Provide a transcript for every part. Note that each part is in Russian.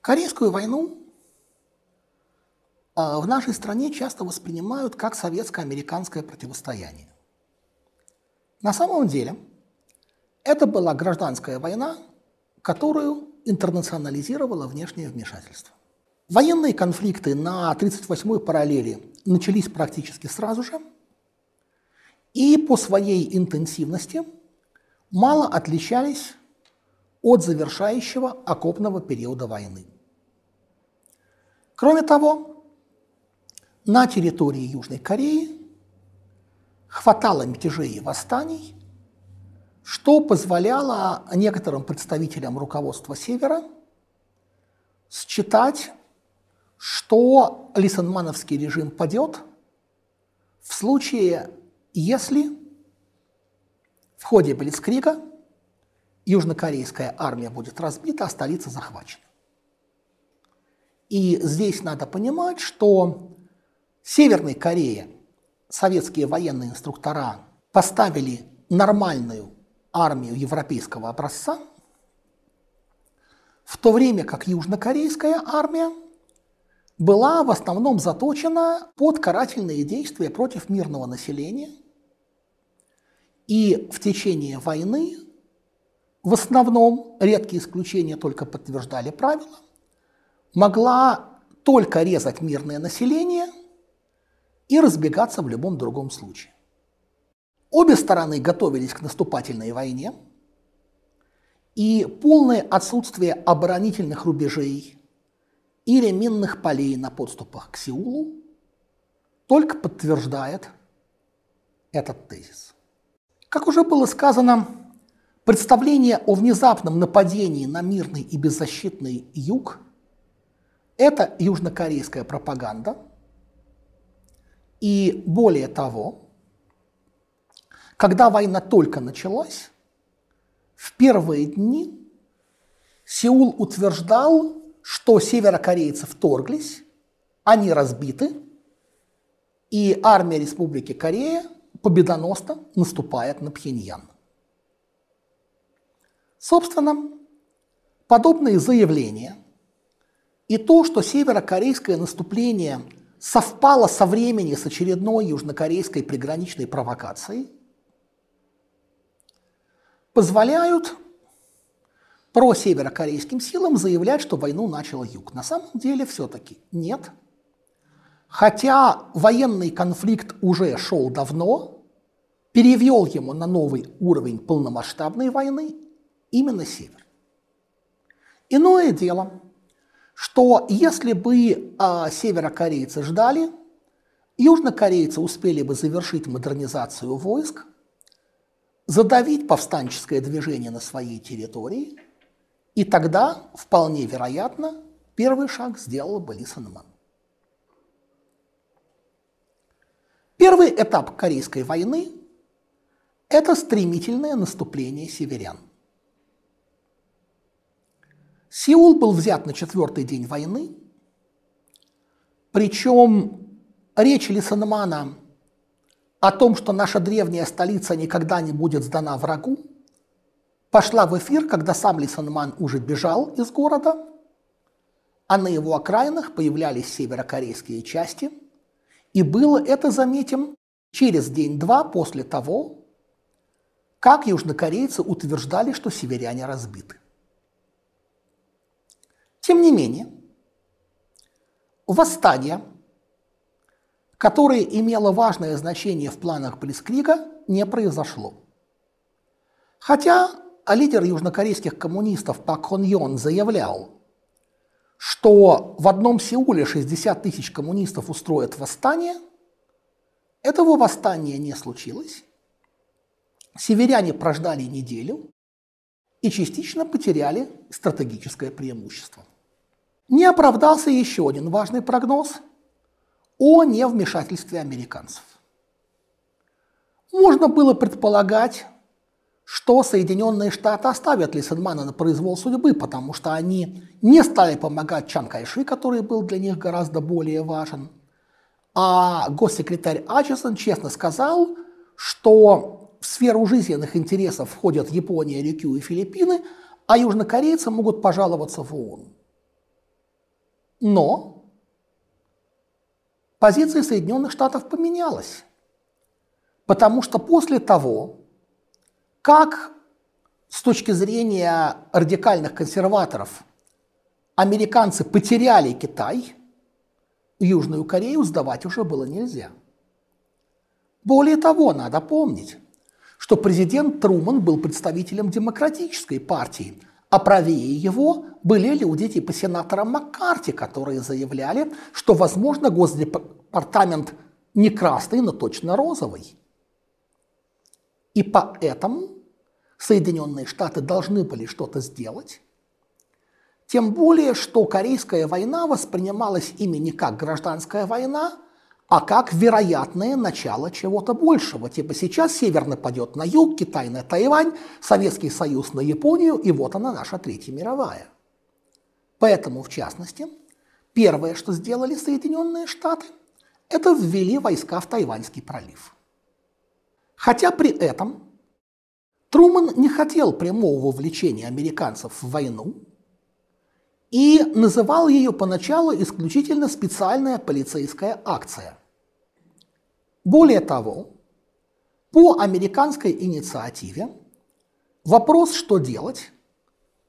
Корейскую войну а, в нашей стране часто воспринимают как советско-американское противостояние. На самом деле это была гражданская война, которую интернационализировало внешнее вмешательство. Военные конфликты на 38-й параллели начались практически сразу же и по своей интенсивности мало отличались от завершающего окопного периода войны. Кроме того, на территории Южной Кореи хватало мятежей и восстаний, что позволяло некоторым представителям руководства Севера считать, что Лисенмановский режим падет в случае, если в ходе Блицкрига южнокорейская армия будет разбита, а столица захвачена. И здесь надо понимать, что в Северной Корее советские военные инструктора поставили нормальную армию европейского образца, в то время как южнокорейская армия была в основном заточена под карательные действия против мирного населения – и в течение войны в основном, редкие исключения только подтверждали правила, могла только резать мирное население и разбегаться в любом другом случае. Обе стороны готовились к наступательной войне, и полное отсутствие оборонительных рубежей или минных полей на подступах к Сеулу только подтверждает этот тезис. Как уже было сказано, представление о внезапном нападении на мирный и беззащитный юг – это южнокорейская пропаганда. И более того, когда война только началась, в первые дни Сеул утверждал, что северокорейцы вторглись, они разбиты, и армия Республики Корея победоносно наступает на Пхеньян. Собственно, подобные заявления и то, что северокорейское наступление совпало со времени с очередной южнокорейской приграничной провокацией, позволяют про северокорейским силам заявлять, что войну начал Юг. На самом деле все-таки нет – Хотя военный конфликт уже шел давно, перевел ему на новый уровень полномасштабной войны именно Север. Иное дело, что если бы э, северокорейцы ждали, южнокорейцы успели бы завершить модернизацию войск, задавить повстанческое движение на своей территории, и тогда, вполне вероятно, первый шаг сделал бы Лисенман. Первый этап Корейской войны – это стремительное наступление северян. Сеул был взят на четвертый день войны, причем речь Лисанмана о том, что наша древняя столица никогда не будет сдана врагу, пошла в эфир, когда сам Лисанман уже бежал из города, а на его окраинах появлялись северокорейские части – и было это, заметим, через день-два после того, как южнокорейцы утверждали, что северяне разбиты. Тем не менее, восстание, которое имело важное значение в планах Блицкрига, не произошло. Хотя лидер южнокорейских коммунистов Пак Хон Йон заявлял, что в одном Сеуле 60 тысяч коммунистов устроят восстание, этого восстания не случилось. Северяне прождали неделю и частично потеряли стратегическое преимущество. Не оправдался еще один важный прогноз о невмешательстве американцев. Можно было предполагать, что Соединенные Штаты оставят Лисенмана на произвол судьбы, потому что они не стали помогать Чан Кайши, который был для них гораздо более важен. А госсекретарь Ачесон честно сказал, что в сферу жизненных интересов входят Япония, Рюкю и Филиппины, а южнокорейцы могут пожаловаться в ООН. Но позиция Соединенных Штатов поменялась, потому что после того, как с точки зрения радикальных консерваторов американцы потеряли Китай, Южную Корею сдавать уже было нельзя. Более того, надо помнить, что президент Труман был представителем демократической партии, а правее его были люди типа сенатора Маккарти, которые заявляли, что, возможно, Госдепартамент не красный, но точно розовый. И поэтому Соединенные Штаты должны были что-то сделать. Тем более, что Корейская война воспринималась ими не как гражданская война, а как вероятное начало чего-то большего. Типа сейчас Север нападет на Юг, Китай на Тайвань, Советский Союз на Японию, и вот она наша Третья мировая. Поэтому, в частности, первое, что сделали Соединенные Штаты, это ввели войска в Тайваньский пролив. Хотя при этом Труман не хотел прямого вовлечения американцев в войну и называл ее поначалу исключительно специальная полицейская акция – более того, по американской инициативе вопрос, что делать,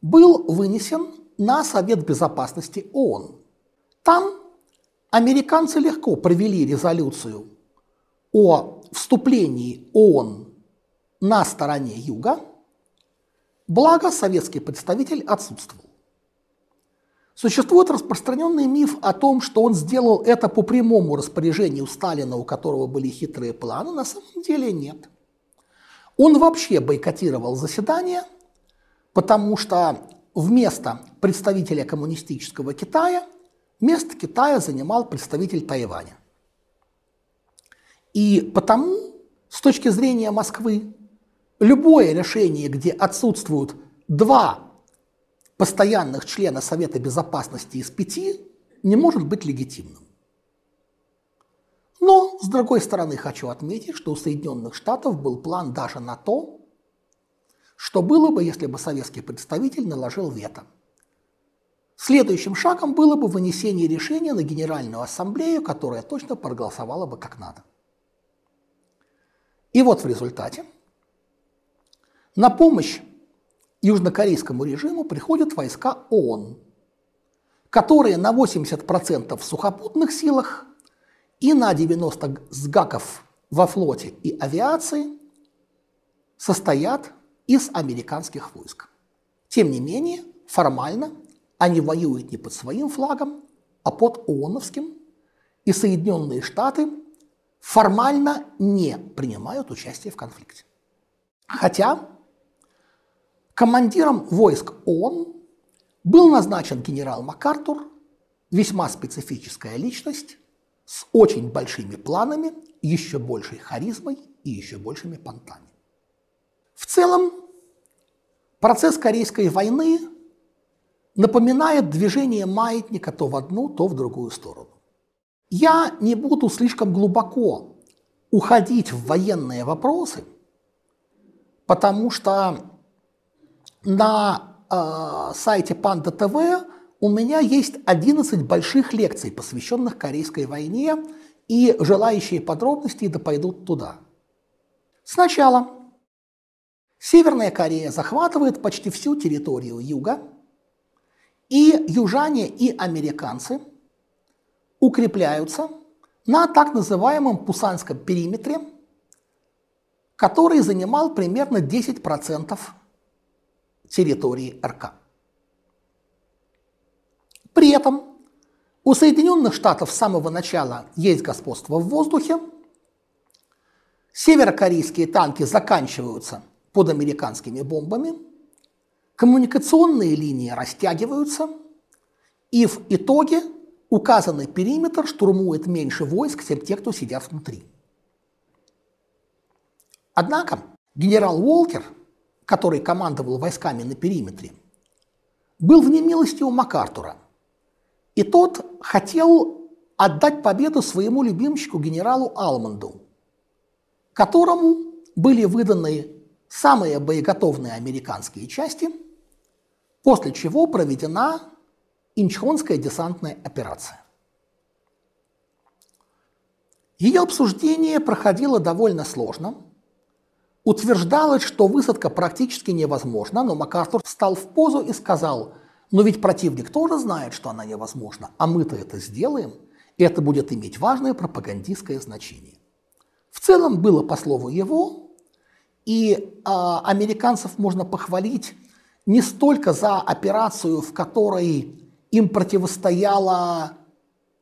был вынесен на Совет Безопасности ООН. Там американцы легко провели резолюцию о вступлении ООН на стороне Юга, благо советский представитель отсутствовал. Существует распространенный миф о том, что он сделал это по прямому распоряжению Сталина, у которого были хитрые планы. На самом деле нет. Он вообще бойкотировал заседание, потому что вместо представителя коммунистического Китая место Китая занимал представитель Тайваня. И потому, с точки зрения Москвы, любое решение, где отсутствуют два постоянных члена Совета Безопасности из пяти не может быть легитимным. Но, с другой стороны, хочу отметить, что у Соединенных Штатов был план даже на то, что было бы, если бы советский представитель наложил вето. Следующим шагом было бы вынесение решения на Генеральную Ассамблею, которая точно проголосовала бы как надо. И вот в результате на помощь южнокорейскому режиму приходят войска ООН, которые на 80% в сухопутных силах и на 90 сгаков во флоте и авиации состоят из американских войск. Тем не менее, формально они воюют не под своим флагом, а под ООНовским, и Соединенные Штаты формально не принимают участие в конфликте. Хотя Командиром войск ООН был назначен генерал МакАртур, весьма специфическая личность, с очень большими планами, еще большей харизмой и еще большими понтами. В целом, процесс Корейской войны напоминает движение маятника то в одну, то в другую сторону. Я не буду слишком глубоко уходить в военные вопросы, потому что на э, сайте Панда ТВ у меня есть 11 больших лекций, посвященных Корейской войне, и желающие подробностей да пойдут туда. Сначала Северная Корея захватывает почти всю территорию юга, и южане и американцы укрепляются на так называемом Пусанском периметре, который занимал примерно 10% территории РК. При этом у Соединенных Штатов с самого начала есть господство в воздухе, северокорейские танки заканчиваются под американскими бомбами, коммуникационные линии растягиваются, и в итоге указанный периметр штурмует меньше войск, чем те, кто сидят внутри. Однако генерал Уолкер – который командовал войсками на периметре, был в немилости у МакАртура. И тот хотел отдать победу своему любимчику генералу Алманду, которому были выданы самые боеготовные американские части, после чего проведена Инчхонская десантная операция. Ее обсуждение проходило довольно сложно. Утверждалось, что высадка практически невозможна, но МакАртур встал в позу и сказал, но ведь противник тоже знает, что она невозможна, а мы-то это сделаем, и это будет иметь важное пропагандистское значение. В целом было по слову его, и а, американцев можно похвалить не столько за операцию, в которой им противостояло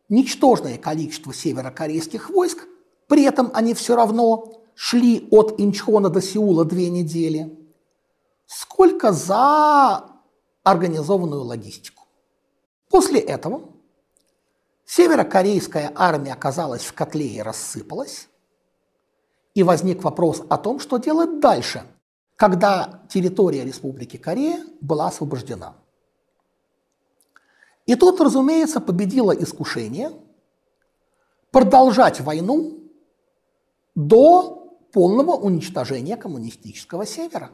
ничтожное количество северокорейских войск, при этом они все равно шли от Инчхона до Сеула две недели, сколько за организованную логистику. После этого северокорейская армия оказалась в котле и рассыпалась, и возник вопрос о том, что делать дальше, когда территория Республики Корея была освобождена. И тут, разумеется, победило искушение продолжать войну до полного уничтожения коммунистического севера.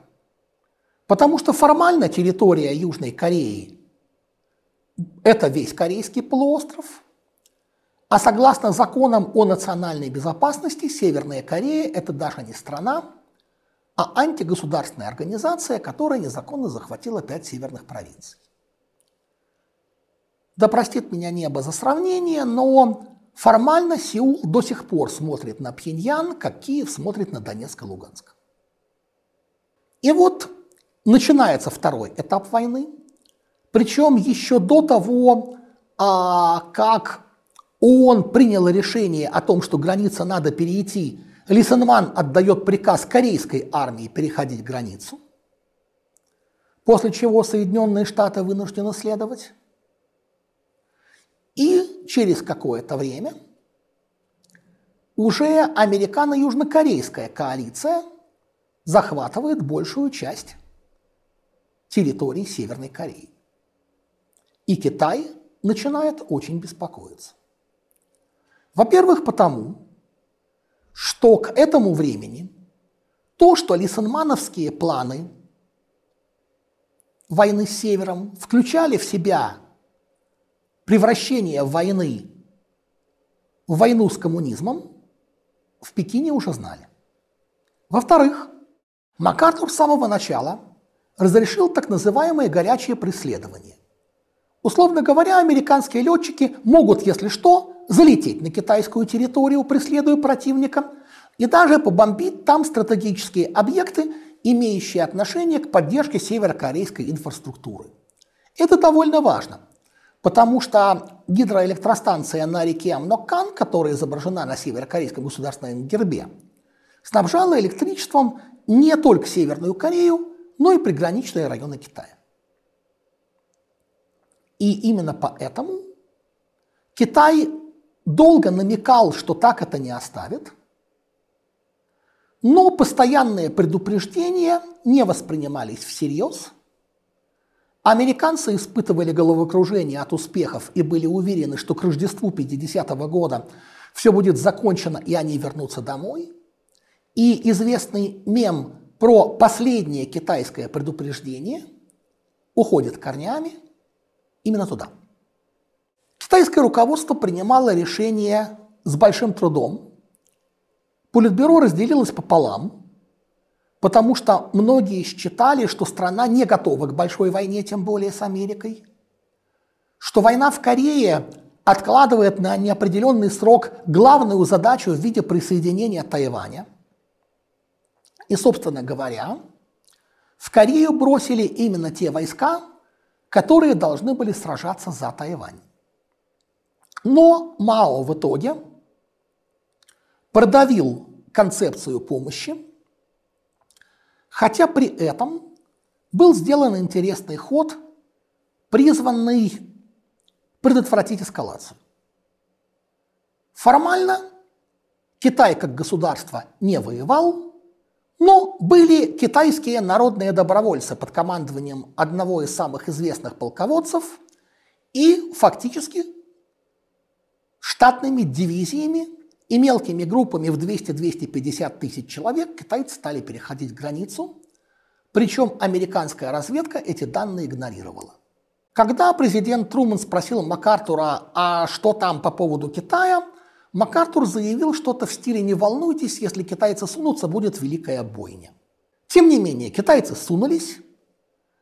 Потому что формально территория Южной Кореи – это весь Корейский полуостров, а согласно законам о национальной безопасности Северная Корея – это даже не страна, а антигосударственная организация, которая незаконно захватила пять северных провинций. Да простит меня небо за сравнение, но формально Сеул до сих пор смотрит на Пхеньян, как Киев смотрит на Донецк и Луганск. И вот начинается второй этап войны, причем еще до того, а, как он принял решение о том, что граница надо перейти, Лисенман отдает приказ корейской армии переходить границу, после чего Соединенные Штаты вынуждены следовать. И через какое-то время уже американо-южнокорейская коалиция захватывает большую часть территории Северной Кореи. И Китай начинает очень беспокоиться. Во-первых, потому, что к этому времени то, что лисенмановские планы войны с Севером включали в себя превращение войны в войну с коммунизмом в Пекине уже знали. Во-вторых, МакАртур с самого начала разрешил так называемое горячее преследование. Условно говоря, американские летчики могут, если что, залететь на китайскую территорию, преследуя противника, и даже побомбить там стратегические объекты, имеющие отношение к поддержке северокорейской инфраструктуры. Это довольно важно, Потому что гидроэлектростанция на реке Амноккан, которая изображена на северокорейском государственном гербе, снабжала электричеством не только Северную Корею, но и приграничные районы Китая. И именно поэтому Китай долго намекал, что так это не оставит, но постоянные предупреждения не воспринимались всерьез – Американцы испытывали головокружение от успехов и были уверены, что к Рождеству 50-го года все будет закончено и они вернутся домой. И известный мем про последнее китайское предупреждение уходит корнями именно туда. Китайское руководство принимало решение с большим трудом. Политбюро разделилось пополам – потому что многие считали, что страна не готова к большой войне, тем более с Америкой, что война в Корее откладывает на неопределенный срок главную задачу в виде присоединения Тайваня. И, собственно говоря, в Корею бросили именно те войска, которые должны были сражаться за Тайвань. Но Мао в итоге продавил концепцию помощи, Хотя при этом был сделан интересный ход, призванный предотвратить эскалацию. Формально Китай как государство не воевал, но были китайские народные добровольцы под командованием одного из самых известных полководцев и фактически штатными дивизиями и мелкими группами в 200-250 тысяч человек китайцы стали переходить границу, причем американская разведка эти данные игнорировала. Когда президент Труман спросил МакАртура, а что там по поводу Китая, МакАртур заявил что-то в стиле «не волнуйтесь, если китайцы сунутся, будет великая бойня». Тем не менее, китайцы сунулись,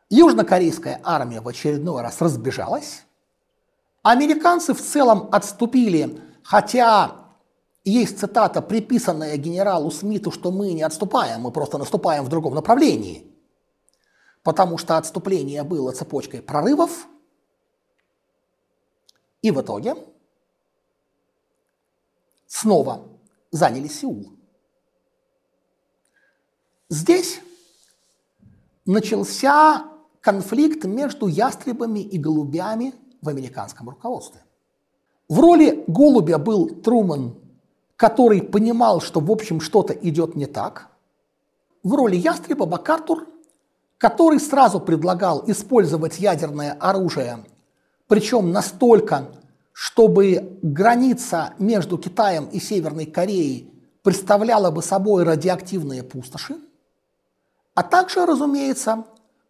южнокорейская армия в очередной раз разбежалась, американцы в целом отступили, хотя есть цитата, приписанная генералу Смиту, что мы не отступаем, мы просто наступаем в другом направлении. Потому что отступление было цепочкой прорывов. И в итоге снова заняли Сеул. Здесь начался конфликт между ястребами и голубями в американском руководстве. В роли голубя был Труман который понимал, что в общем что-то идет не так. В роли ястреба МакАртур, который сразу предлагал использовать ядерное оружие, причем настолько, чтобы граница между Китаем и Северной Кореей представляла бы собой радиоактивные пустоши, а также, разумеется,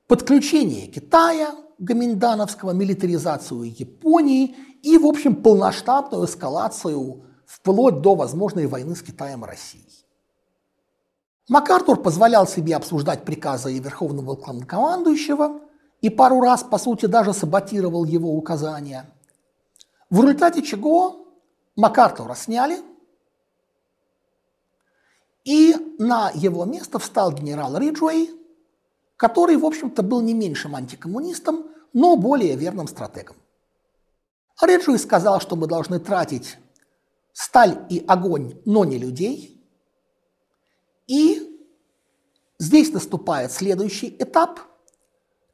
подключение Китая, гоминдановского, милитаризацию Японии и, в общем, полномасштабную эскалацию вплоть до возможной войны с Китаем и Россией. МакАртур позволял себе обсуждать приказы Верховного главнокомандующего и пару раз, по сути, даже саботировал его указания. В результате чего МакАртура сняли, и на его место встал генерал Риджуэй, который, в общем-то, был не меньшим антикоммунистом, но более верным стратегом. Риджуэй сказал, что мы должны тратить сталь и огонь, но не людей. И здесь наступает следующий этап,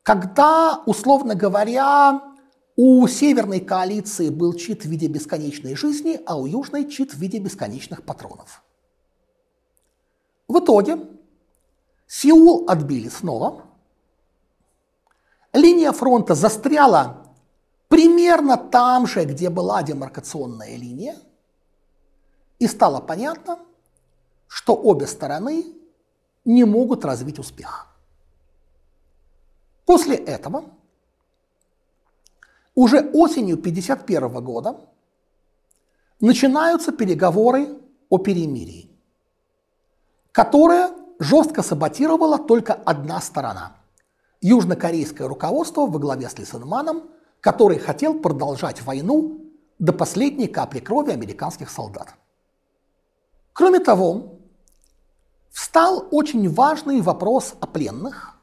когда, условно говоря, у северной коалиции был чит в виде бесконечной жизни, а у южной чит в виде бесконечных патронов. В итоге Сеул отбили снова. Линия фронта застряла примерно там же, где была демаркационная линия – и стало понятно, что обе стороны не могут развить успех. После этого уже осенью 1951 года начинаются переговоры о перемирии, которые жестко саботировала только одна сторона – южнокорейское руководство во главе с Лисенманом, который хотел продолжать войну до последней капли крови американских солдат. Кроме того, встал очень важный вопрос о пленных,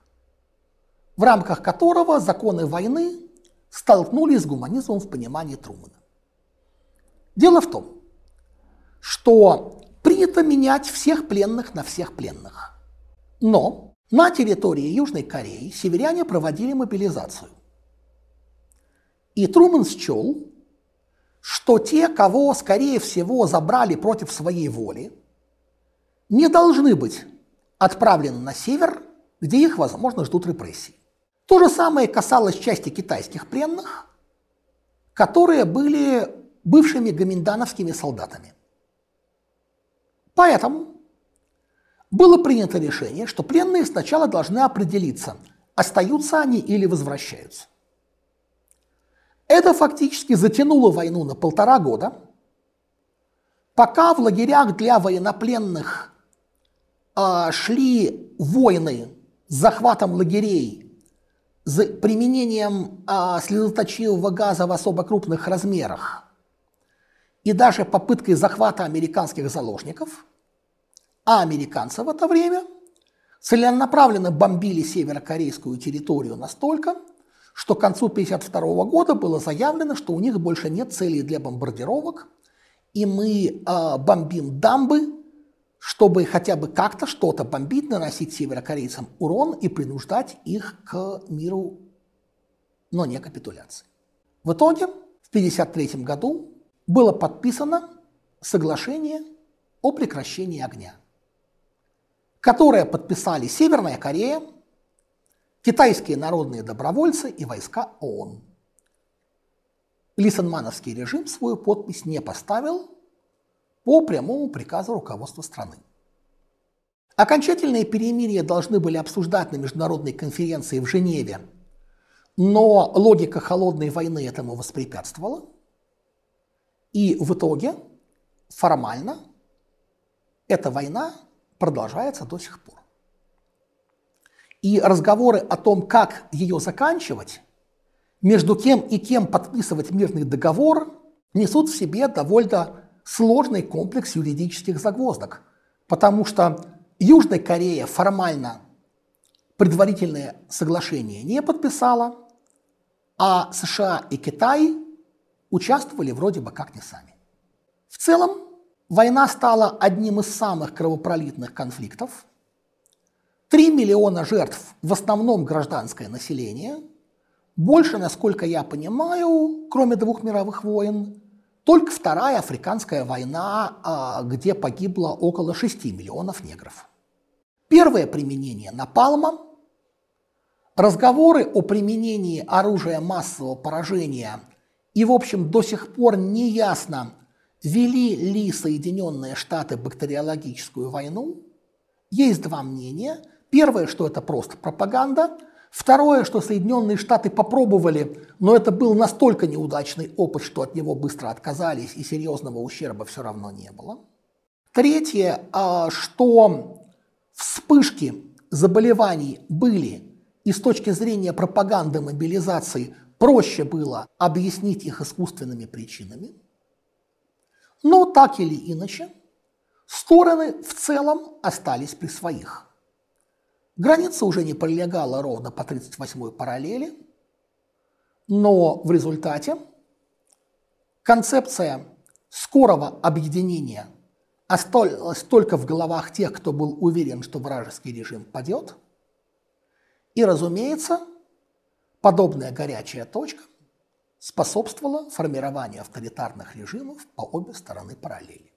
в рамках которого законы войны столкнулись с гуманизмом в понимании Трумана. Дело в том, что принято менять всех пленных на всех пленных. Но на территории Южной Кореи северяне проводили мобилизацию. И Труман счел, что те, кого, скорее всего, забрали против своей воли, не должны быть отправлены на север, где их, возможно, ждут репрессии. То же самое касалось части китайских пленных, которые были бывшими гоминдановскими солдатами. Поэтому было принято решение, что пленные сначала должны определиться, остаются они или возвращаются. Это фактически затянуло войну на полтора года, пока в лагерях для военнопленных э, шли войны с захватом лагерей, с применением э, слезоточивого газа в особо крупных размерах и даже попыткой захвата американских заложников, а американцы в это время целенаправленно бомбили северокорейскую территорию настолько, что к концу 1952 года было заявлено, что у них больше нет целей для бомбардировок, и мы э, бомбим дамбы, чтобы хотя бы как-то что-то бомбить, наносить северокорейцам урон и принуждать их к миру, но не капитуляции. В итоге в 1953 году было подписано соглашение о прекращении огня, которое подписали Северная Корея, китайские народные добровольцы и войска ООН. Лисенмановский режим свою подпись не поставил, по прямому приказу руководства страны. Окончательные перемирия должны были обсуждать на международной конференции в Женеве, но логика холодной войны этому воспрепятствовала. И в итоге формально эта война продолжается до сих пор. И разговоры о том, как ее заканчивать, между кем и кем подписывать мирный договор, несут в себе довольно сложный комплекс юридических загвоздок, потому что Южная Корея формально предварительное соглашение не подписала, а США и Китай участвовали вроде бы как не сами. В целом, война стала одним из самых кровопролитных конфликтов. Три миллиона жертв, в основном гражданское население. Больше, насколько я понимаю, кроме двух мировых войн, только Вторая Африканская война, а, где погибло около 6 миллионов негров. Первое применение напалма, разговоры о применении оружия массового поражения и, в общем, до сих пор не ясно, вели ли Соединенные Штаты бактериологическую войну. Есть два мнения. Первое, что это просто пропаганда – Второе, что Соединенные Штаты попробовали, но это был настолько неудачный опыт, что от него быстро отказались, и серьезного ущерба все равно не было. Третье, а, что вспышки заболеваний были, и с точки зрения пропаганды мобилизации проще было объяснить их искусственными причинами. Но так или иначе, стороны в целом остались при своих. Граница уже не пролегала ровно по 38-й параллели, но в результате концепция скорого объединения осталась только в головах тех, кто был уверен, что вражеский режим падет. И, разумеется, подобная горячая точка способствовала формированию авторитарных режимов по обе стороны параллели.